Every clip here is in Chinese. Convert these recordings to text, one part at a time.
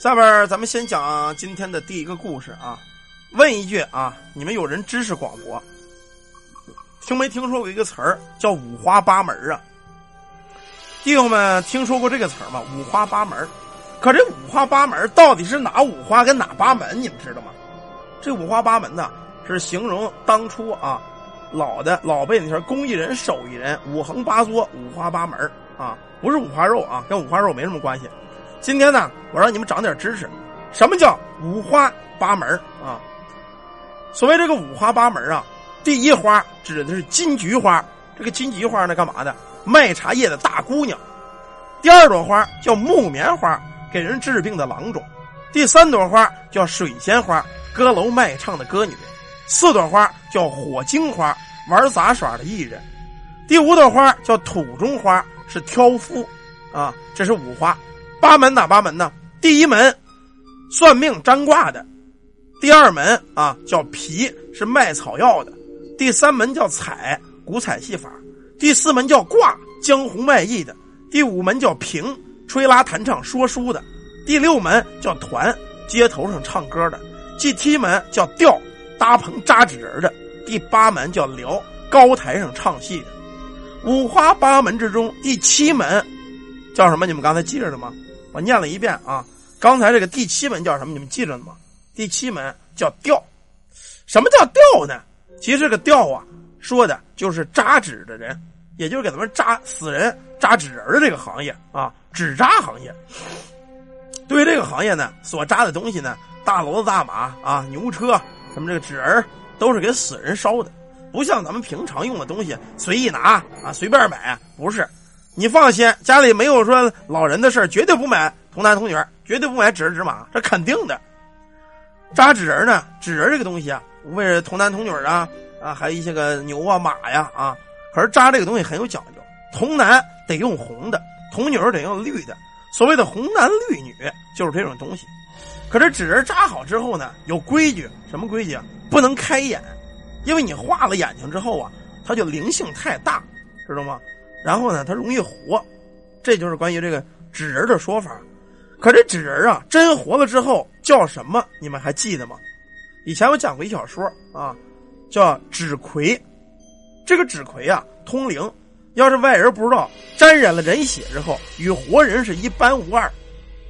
下边咱们先讲今天的第一个故事啊。问一句啊，你们有人知识广博，听没听说过一个词儿叫五花八门啊？弟兄们听说过这个词儿吗？五花八门。可这五花八门到底是哪五花跟哪八门？你们知道吗？这五花八门呢，是形容当初啊，老的老辈那前工艺人、手艺人五横八作、五花八门啊，不是五花肉啊，跟五花肉没什么关系。今天呢，我让你们长点知识，什么叫五花八门啊？所谓这个五花八门啊，第一花指的是金菊花，这个金菊花呢干嘛的？卖茶叶的大姑娘。第二朵花叫木棉花。给人治病的郎中，第三朵花叫水仙花，歌楼卖唱的歌女；四朵花叫火精花，玩杂耍的艺人；第五朵花叫土中花，是挑夫。啊，这是五花八门哪八门呢？第一门算命占卦的，第二门啊叫皮，是卖草药的；第三门叫彩，古彩戏法；第四门叫卦，江湖卖艺的；第五门叫平。吹拉弹唱说书的，第六门叫团，街头上唱歌的；第七门叫调，搭棚扎纸人的；第八门叫聊，高台上唱戏的。五花八门之中，第七门叫什么？你们刚才记着了吗？我念了一遍啊。刚才这个第七门叫什么？你们记着了吗？第七门叫调。什么叫调呢？其实这个调啊，说的就是扎纸的人，也就是给咱们扎死人、扎纸人的这个行业啊。纸扎行业，对于这个行业呢，所扎的东西呢，大骡子、大马啊、牛车，什么这个纸人都是给死人烧的，不像咱们平常用的东西随意拿啊，随便买。不是，你放心，家里没有说老人的事绝对不买童男童女，绝对不买纸人纸马，这肯定的。扎纸人呢，纸人这个东西啊，无非是童男童女啊啊，还有一些个牛啊马呀啊，可是扎这个东西很有讲究，童男得用红的。童女得用绿的，所谓的红男绿女就是这种东西。可是纸人扎好之后呢，有规矩，什么规矩啊？不能开眼，因为你画了眼睛之后啊，它就灵性太大，知道吗？然后呢，它容易活，这就是关于这个纸人的说法。可这纸人啊，真活了之后叫什么？你们还记得吗？以前我讲过一小说啊，叫纸魁。这个纸魁啊，通灵。要是外人不知道，沾染了人血之后，与活人是一般无二。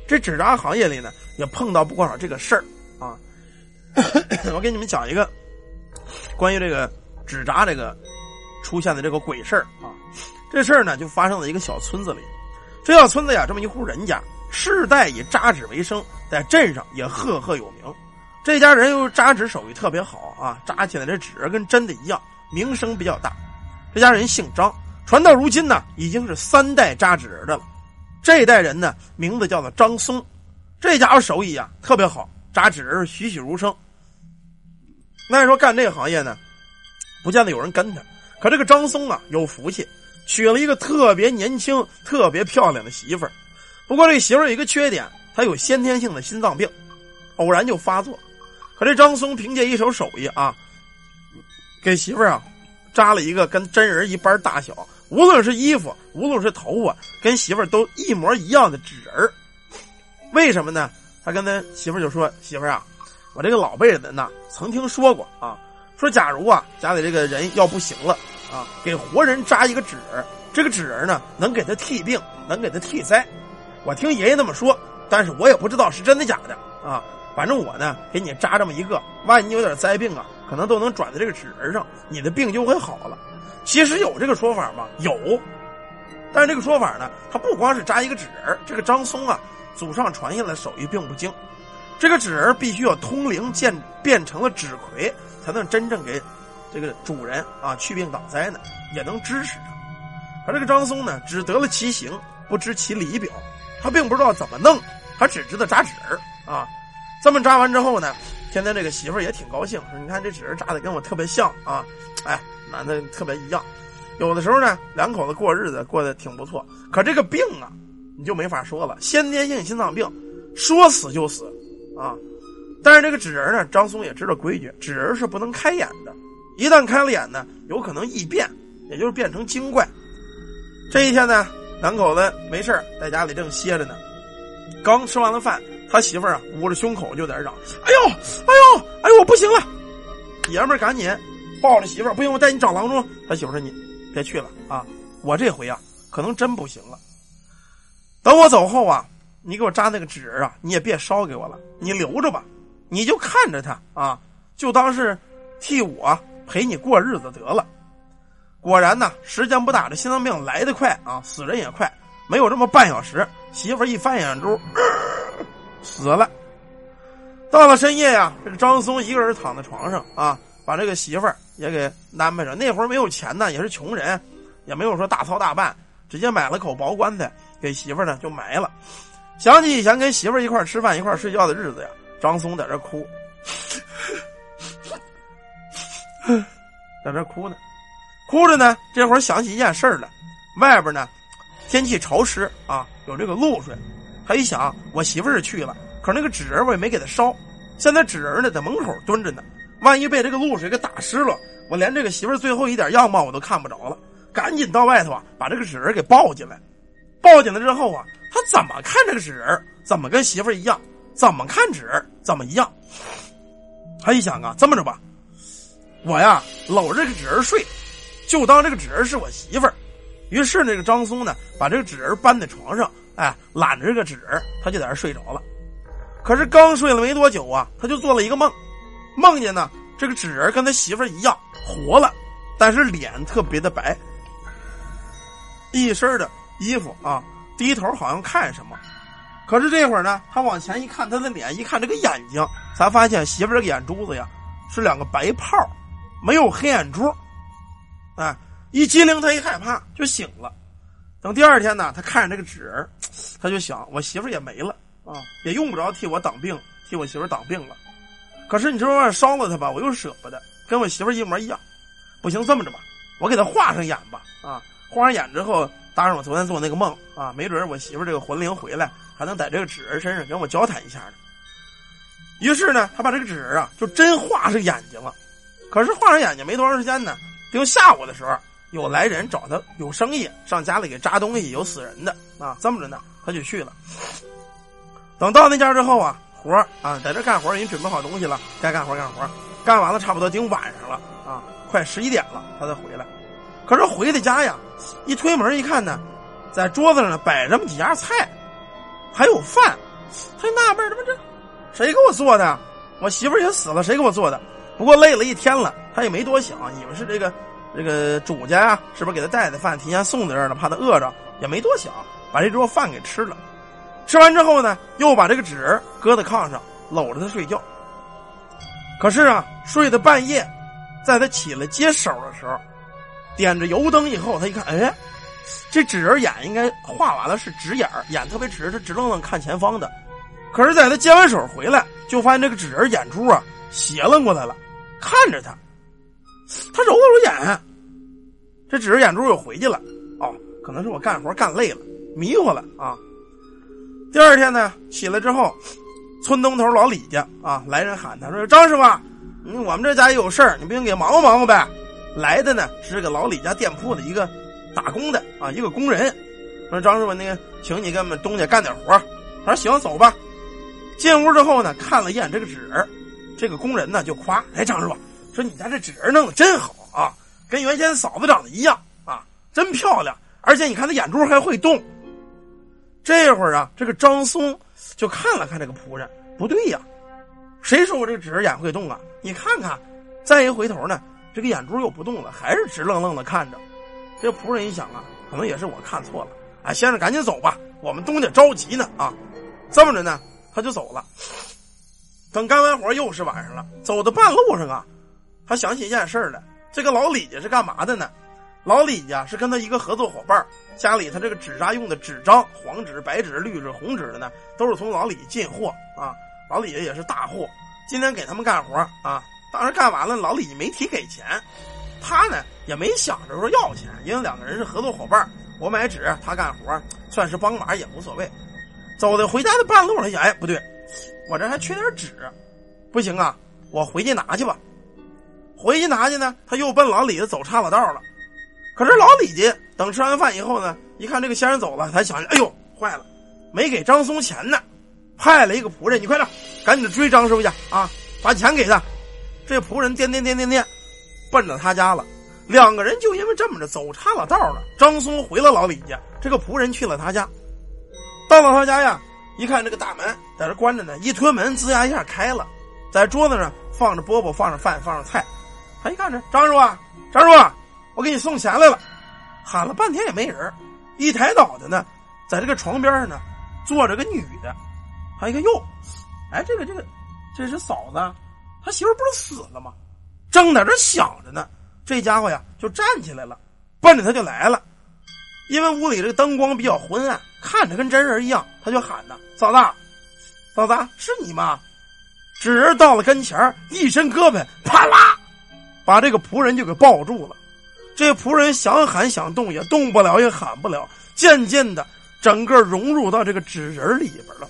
这纸扎行业里呢，也碰到不少这个事儿啊。我给你们讲一个关于这个纸扎这个出现的这个鬼事儿啊。这事儿呢，就发生在一个小村子里。这小村子呀，这么一户人家，世代以扎纸为生，在镇上也赫赫有名。这家人又扎纸手艺特别好啊，扎起来这纸跟真的一样，名声比较大。这家人姓张。传到如今呢，已经是三代扎纸人的了。这一代人呢，名字叫做张松，这家伙手艺啊特别好，扎纸人栩栩如生。那说干这个行业呢，不见得有人跟他。可这个张松啊有福气，娶了一个特别年轻、特别漂亮的媳妇儿。不过这媳妇儿有一个缺点，她有先天性的心脏病，偶然就发作。可这张松凭借一手手艺啊，给媳妇儿啊扎了一个跟真人一般大小。无论是衣服，无论是头发，跟媳妇儿都一模一样的纸人。为什么呢？他跟他媳妇儿就说：“媳妇儿啊，我这个老辈人呐，曾听说过啊，说假如啊家里这个人要不行了啊，给活人扎一个纸，这个纸人呢能给他替病，能给他替灾。我听爷爷那么说，但是我也不知道是真的假的啊。反正我呢给你扎这么一个，万一有点灾病啊，可能都能转在这个纸人上，你的病就会好了。”其实有这个说法吗？有，但是这个说法呢，他不光是扎一个纸人这个张松啊，祖上传下来手艺并不精，这个纸人必须要通灵，变变成了纸魁，才能真正给这个主人啊去病挡灾呢，也能支持他。可这个张松呢，只得了其形，不知其里表，他并不知道怎么弄，他只知道扎纸人啊。这么扎完之后呢，天天这个媳妇儿也挺高兴，说：“你看这纸人扎的跟我特别像啊，哎。”男的特别一样，有的时候呢，两口子过日子过得挺不错。可这个病啊，你就没法说了，先天性心脏病，说死就死啊。但是这个纸人呢，张松也知道规矩，纸人是不能开眼的，一旦开了眼呢，有可能异变，也就是变成精怪。这一天呢，两口子没事在家里正歇着呢，刚吃完了饭，他媳妇儿啊捂着胸口就在那嚷：“哎呦，哎呦，哎呦，我不行了！”爷们儿赶紧抱着媳妇儿：“不行，我带你找郎中。”他媳妇说：“你别去了啊，我这回啊可能真不行了。等我走后啊，你给我扎那个纸啊，你也别烧给我了，你留着吧，你就看着他啊，就当是替我陪你过日子得了。”果然呢，时间不大，这心脏病来得快啊，死人也快。没有这么半小时，媳妇一翻眼珠，死了。到了深夜呀，这个张松一个人躺在床上啊，把这个媳妇儿也给安排上。那会儿没有钱呢，也是穷人，也没有说大操大办，直接买了口薄棺材给媳妇儿呢就埋了。想起以前跟媳妇儿一块吃饭、一块睡觉的日子呀，张松在这哭，在这哭呢。哭着呢，这会儿想起一件事儿来，外边呢天气潮湿啊，有这个露水。他一想，我媳妇儿去了，可那个纸人我也没给他烧，现在纸人呢在门口蹲着呢，万一被这个露水给打湿了，我连这个媳妇最后一点样貌我都看不着了。赶紧到外头啊，把这个纸人给抱进来。抱进来之后啊，他怎么看这个纸人，怎么跟媳妇一样，怎么看纸人怎么一样。他一想啊，这么着吧，我呀搂着这个纸人睡。就当这个纸人是我媳妇儿，于是那个张松呢，把这个纸人搬在床上，哎，揽着这个纸人，他就在这睡着了。可是刚睡了没多久啊，他就做了一个梦，梦见呢这个纸人跟他媳妇儿一样活了，但是脸特别的白，一身的衣服啊，低头好像看什么。可是这会儿呢，他往前一看他的脸，一看这个眼睛，才发现媳妇儿这个眼珠子呀是两个白泡，没有黑眼珠。啊！一激灵，他一害怕就醒了。等第二天呢，他看着这个纸人，他就想：我媳妇也没了啊，也用不着替我挡病，替我媳妇挡病了。可是你这玩意烧了他吧，我又舍不得，跟我媳妇一模一样。不行，这么着吧，我给他画上眼吧。啊，画上眼之后，搭上我昨天做那个梦啊，没准我媳妇这个魂灵回来，还能在这个纸人身上跟我交谈一下呢。于是呢，他把这个纸人啊，就真画上眼睛了。可是画上眼睛没多长时间呢。就下午的时候，有来人找他有生意，上家里给扎东西，有死人的啊，这么着呢，他就去了。等到那家之后啊，活啊，在这干活，人准备好东西了，该干活干活，干完了差不多经晚上了啊，快十一点了，他才回来。可是回的家呀，一推门一看呢，在桌子上摆这么几样菜，还有饭，他就纳闷，怎么这谁给我做的？我媳妇也死了，谁给我做的？不过累了一天了，他也没多想，以为是这个这个主家呀，是不是给他带的饭提前送在这儿了，怕他饿着，也没多想，把这桌饭给吃了。吃完之后呢，又把这个纸搁在炕上，搂着他睡觉。可是啊，睡到半夜，在他起来接手的时候，点着油灯以后，他一看，哎，这纸人眼应该画完了，是直眼眼特别直，他直愣愣看前方的。可是，在他接完手回来，就发现这个纸人眼珠啊斜楞过来了。看着他，他揉了揉眼，这指着眼珠又回去了。哦，可能是我干活干累了，迷糊了啊。第二天呢，起来之后，村东头老李家啊来人喊他说：“张师傅，嗯，我们这家有事儿，你不行给忙活忙活呗。”来的呢是这个老李家店铺的一个打工的啊，一个工人。说张师傅，那个请你给我们东家干点活。他说：“行，走吧。”进屋之后呢，看了一眼这个纸。这个工人呢就夸：“哎，张师傅，说你家这纸人弄得真好啊，跟原先嫂子长得一样啊，真漂亮。而且你看他眼珠还会动。”这会儿啊，这个张松就看了看这个仆人，不对呀，谁说我这个纸人眼会动啊？你看看，再一回头呢，这个眼珠又不动了，还是直愣愣的看着。这仆人一想啊，可能也是我看错了。哎，先生赶紧走吧，我们东家着急呢啊。这么着呢，他就走了。等干完活又是晚上了，走到半路上啊，他想起一件事来。这个老李家是干嘛的呢？老李家是跟他一个合作伙伴，家里他这个纸扎用的纸张，黄纸、白纸、绿纸、红纸的呢，都是从老李进货啊。老李家也是大户，今天给他们干活啊。当时干完了，老李没提给钱，他呢也没想着说要钱，因为两个人是合作伙伴，我买纸，他干活，算是帮忙也无所谓。走的回家的半路上想，哎，不对。我这还缺点纸，不行啊！我回去拿去吧。回去拿去呢，他又奔老李家走岔了道了。可是老李家等吃完饭以后呢，一看这个先生走了，才想起，哎呦，坏了，没给张松钱呢。派了一个仆人，你快点，赶紧追张师傅去啊，把钱给他。这仆人颠颠颠颠颠，奔着他家了。两个人就因为这么着走岔了道了。张松回了老李家，这个仆人去了他家。到了他家呀，一看这个大门在这关着呢，一推门，吱呀一下开了，在桌子上放着饽饽，放着饭，放着菜。他一看这张师傅，张师傅，我给你送钱来了。喊了半天也没人，一抬脑袋呢，在这个床边上呢坐着个女的。他一看哟，哎，这个这个，这是嫂子，他媳妇不是死了吗？正在这想着呢。这家伙呀，就站起来了，奔着他就来了。因为屋里这个灯光比较昏暗，看着跟真人一样，他就喊呢：“嫂子，嫂子，是你吗？”纸人到了跟前一伸胳膊，啪啦，把这个仆人就给抱住了。这仆人想喊想动也动不了，也喊不了，渐渐的，整个融入到这个纸人里边了。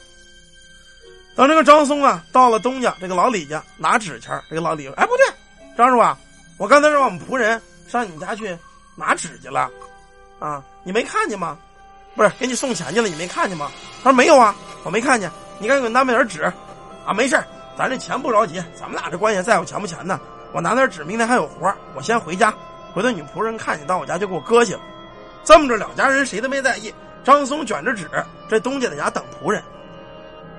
等这个张松啊到了东家这个老李家拿纸钱，这个老李说：“哎，不对，张师傅。”我刚才让我们仆人上你家去拿纸去了，啊，你没看见吗？不是给你送钱去了，你没看见吗？他说没有啊，我没看见。你赶紧给我拿点纸，啊，没事咱这钱不着急，咱们俩这关系在乎钱不钱呢？我拿点纸，明天还有活我先回家，回头女仆人看见到我家就给我搁去了。这么着，两家人谁都没在意。张松卷着纸，这东家在家等仆人。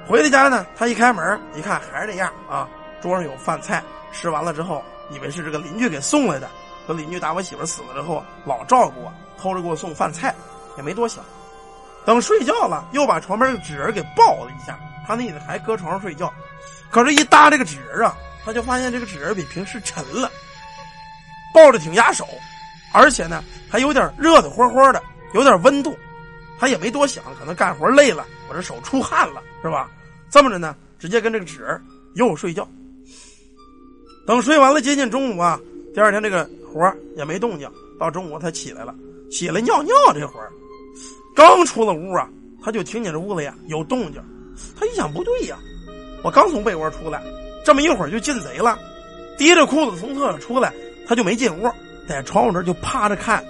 回到家呢，他一开门一看还是这样啊，桌上有饭菜，吃完了之后。以为是这个邻居给送来的，说邻居打我媳妇死了之后老照顾我，偷着给我送饭菜，也没多想。等睡觉了，又把床边的纸人给抱了一下。他那意思还搁床上睡觉，可是，一搭这个纸人啊，他就发现这个纸人比平时沉了，抱着挺压手，而且呢还有点热的乎乎的，有点温度。他也没多想，可能干活累了，我这手出汗了，是吧？这么着呢，直接跟这个纸人又睡觉。等睡完了，接近中午啊，第二天这个活也没动静。到中午他起来了，起来尿尿这会儿，刚出了屋啊，他就听见这屋子呀有动静。他一想不对呀，我刚从被窝出来，这么一会儿就进贼了，提着裤子从厕所出来，他就没进屋，在窗户这就趴着看。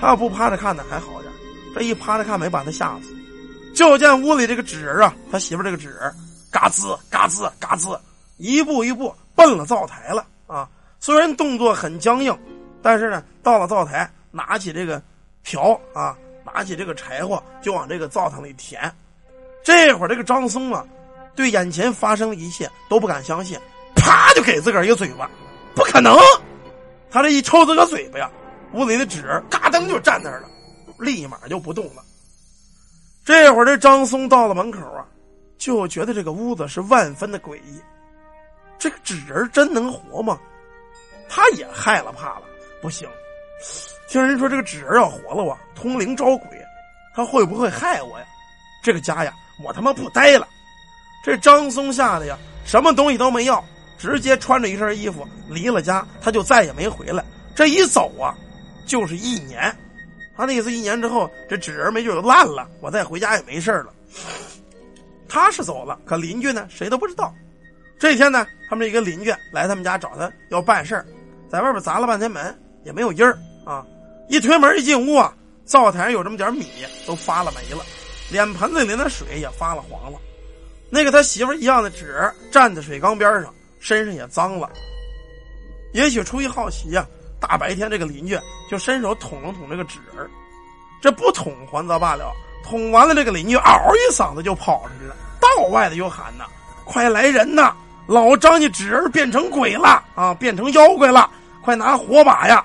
他要不趴着看呢还好点，这一趴着看没把他吓死。就见屋里这个纸人啊，他媳妇这个纸人，嘎吱嘎吱嘎吱，一步一步。奔了灶台了啊！虽然动作很僵硬，但是呢，到了灶台，拿起这个瓢啊，拿起这个柴火，就往这个灶堂里填。这会儿，这个张松啊，对眼前发生的一切都不敢相信，啪就给自个儿一个嘴巴，不可能！他这一抽自个嘴巴呀，屋里的纸嘎噔就站那儿了，立马就不动了。这会儿，这张松到了门口啊，就觉得这个屋子是万分的诡异。这个纸人真能活吗？他也害了怕了，不行。听人说这个纸人要活了，我通灵招鬼，他会不会害我呀？这个家呀，我他妈不待了。这张松吓得呀，什么东西都没要，直接穿着一身衣服离了家，他就再也没回来。这一走啊，就是一年。他那意思，一年之后这纸人没准就烂了，我再回家也没事了。他是走了，可邻居呢，谁都不知道。这天呢，他们一个邻居来他们家找他要办事，在外边砸了半天门也没有音儿！一推门一进屋啊，灶台上有这么点米都发了霉了，脸盆子里的水也发了黄了，那个他媳妇一样的纸站在水缸边上，身上也脏了。也许出于好奇呀，大白天这个邻居就伸手捅了捅这个纸人这不捅还则罢了，捅完了这个邻居嗷一嗓子就跑出去了，道外的又喊呢：“快来人呐！”老张家纸人变成鬼了啊，变成妖怪了！快拿火把呀！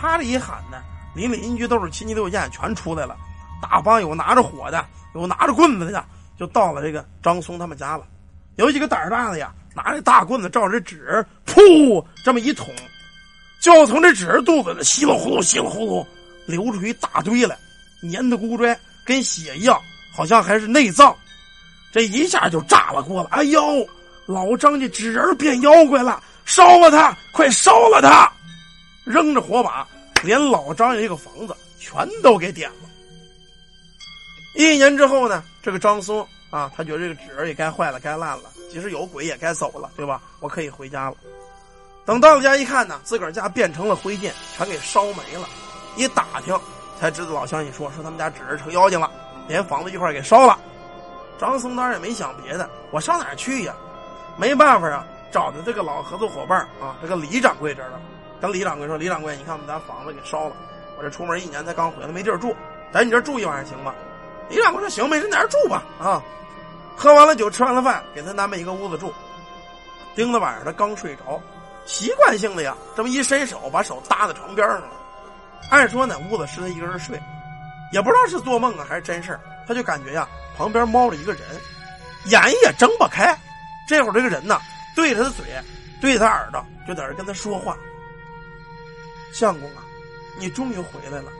他这一喊呢，邻里邻居都是亲戚六见，全出来了。大帮有拿着火的，有拿着棍子的，就到了这个张松他们家了。有几个胆大的呀，拿着大棍子照着纸，噗，这么一捅，就从这纸肚子里稀里呼噜、稀里呼噜流出一大堆来，粘的咕拽，跟血一样，好像还是内脏。这一下就炸了锅了！哎呦！老张家纸人变妖怪了，烧了他！快烧了他！扔着火把，连老张家一个房子全都给点了。一年之后呢，这个张松啊，他觉得这个纸也该坏了，该烂了。即使有鬼，也该走了，对吧？我可以回家了。等到了家一看呢，自个儿家变成了灰烬，全给烧没了。一打听，才知道老乡一说，说他们家纸人成妖精了，连房子一块给烧了。张松当然也没想别的，我上哪去呀？没办法啊，找的这个老合作伙伴啊，这个李掌柜这儿了。跟李掌柜说：“李掌柜，你看我们家房子给烧了，我这出门一年才刚回来，没地儿住，在你这住一晚上行吗？”李掌柜说：“行，没人在这住吧。”啊，喝完了酒，吃完了饭，给他安排一个屋子住。盯着晚上他刚睡着，习惯性的呀，这么一伸手，把手搭在床边上了。按说呢，屋子是他一个人睡，也不知道是做梦啊还是真事他就感觉呀，旁边猫着一个人，眼也睁不开。这会儿这个人呢，对着他的嘴，对着他耳朵，就在这跟他说话。相公啊，你终于回来了，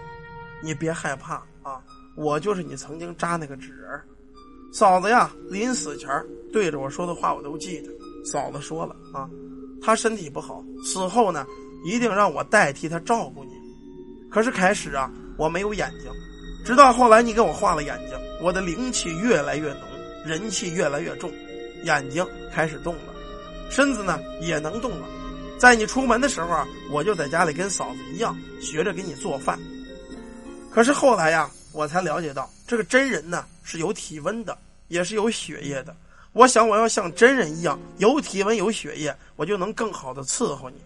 你别害怕啊，我就是你曾经扎那个纸人。嫂子呀，临死前对着我说的话我都记得。嫂子说了啊，他身体不好，死后呢，一定让我代替他照顾你。可是开始啊，我没有眼睛，直到后来你给我画了眼睛，我的灵气越来越浓，人气越来越重，眼睛开始动了，身子呢也能动了。在你出门的时候啊，我就在家里跟嫂子一样学着给你做饭。可是后来呀，我才了解到这个真人呢是有体温的，也是有血液的。我想，我要像真人一样有体温有血液，我就能更好的伺候你。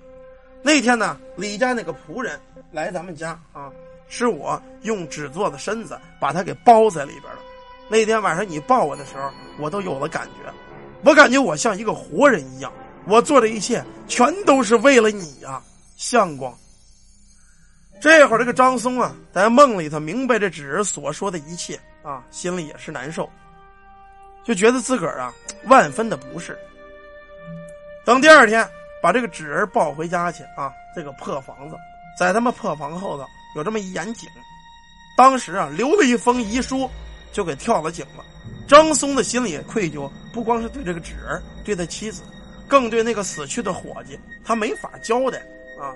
那天呢，李家那个仆人来咱们家啊，是我用纸做的身子把他给包在里边了。那天晚上你抱我的时候，我都有了感觉，我感觉我像一个活人一样。我做的一切全都是为了你呀，相公。这会儿这个张松啊，在梦里头明白这纸人所说的一切啊，心里也是难受。就觉得自个儿啊万分的不是。等第二天把这个纸人抱回家去啊，这个破房子，在他们破房后头有这么一眼井，当时啊留了一封遗书，就给跳了井了。张松的心里也愧疚，不光是对这个纸人，对他妻子，更对那个死去的伙计，他没法交代啊。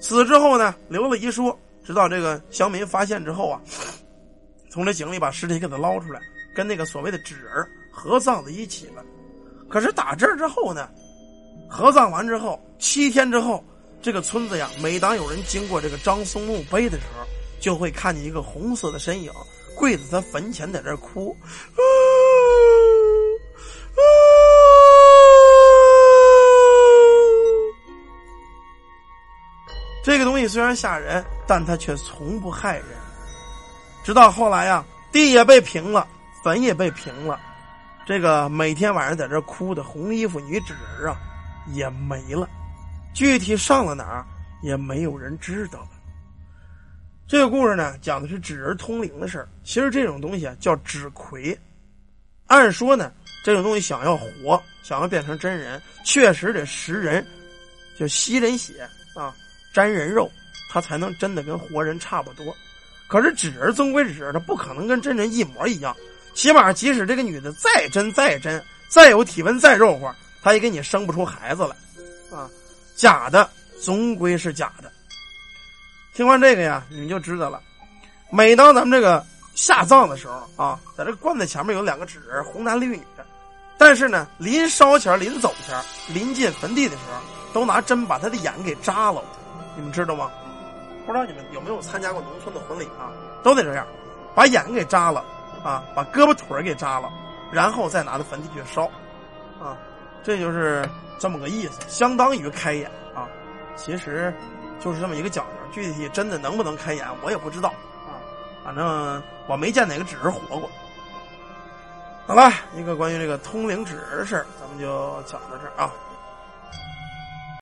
死之后呢，留了遗书，直到这个乡民发现之后啊，从这井里把尸体给他捞出来，跟那个所谓的纸人。合葬在一起了，可是打这之后呢，合葬完之后七天之后，这个村子呀，每当有人经过这个张松墓碑的时候，就会看见一个红色的身影跪在他坟前，在这哭。这个东西虽然吓人，但它却从不害人。直到后来呀，地也被平了，坟也被平了。这个每天晚上在这哭的红衣服女纸人啊，也没了，具体上了哪儿也没有人知道了。这个故事呢，讲的是纸人通灵的事儿。其实这种东西啊，叫纸魁。按说呢，这种东西想要活，想要变成真人，确实得食人，就吸人血啊，沾人肉，他才能真的跟活人差不多。可是纸人终归纸人，他不可能跟真人一模一样。起码，即使这个女的再真再真，再有体温再肉乎，她也给你生不出孩子来，啊，假的终归是假的。听完这个呀，你们就知道了。每当咱们这个下葬的时候啊，在这个棺材前面有两个纸人，红男绿女的，但是呢，临烧前、临走前、临进坟地的时候，都拿针把他的眼给扎了。你们知道吗？不知道你们有没有参加过农村的婚礼啊？都得这样，把眼给扎了。啊，把胳膊腿给扎了，然后再拿到坟地去烧，啊，这就是这么个意思，相当于开眼啊。其实就是这么一个讲究，具体真的能不能开眼，我也不知道啊。反正我没见哪个纸人活过。好了，一个关于这个通灵纸的事儿，咱们就讲到这儿啊。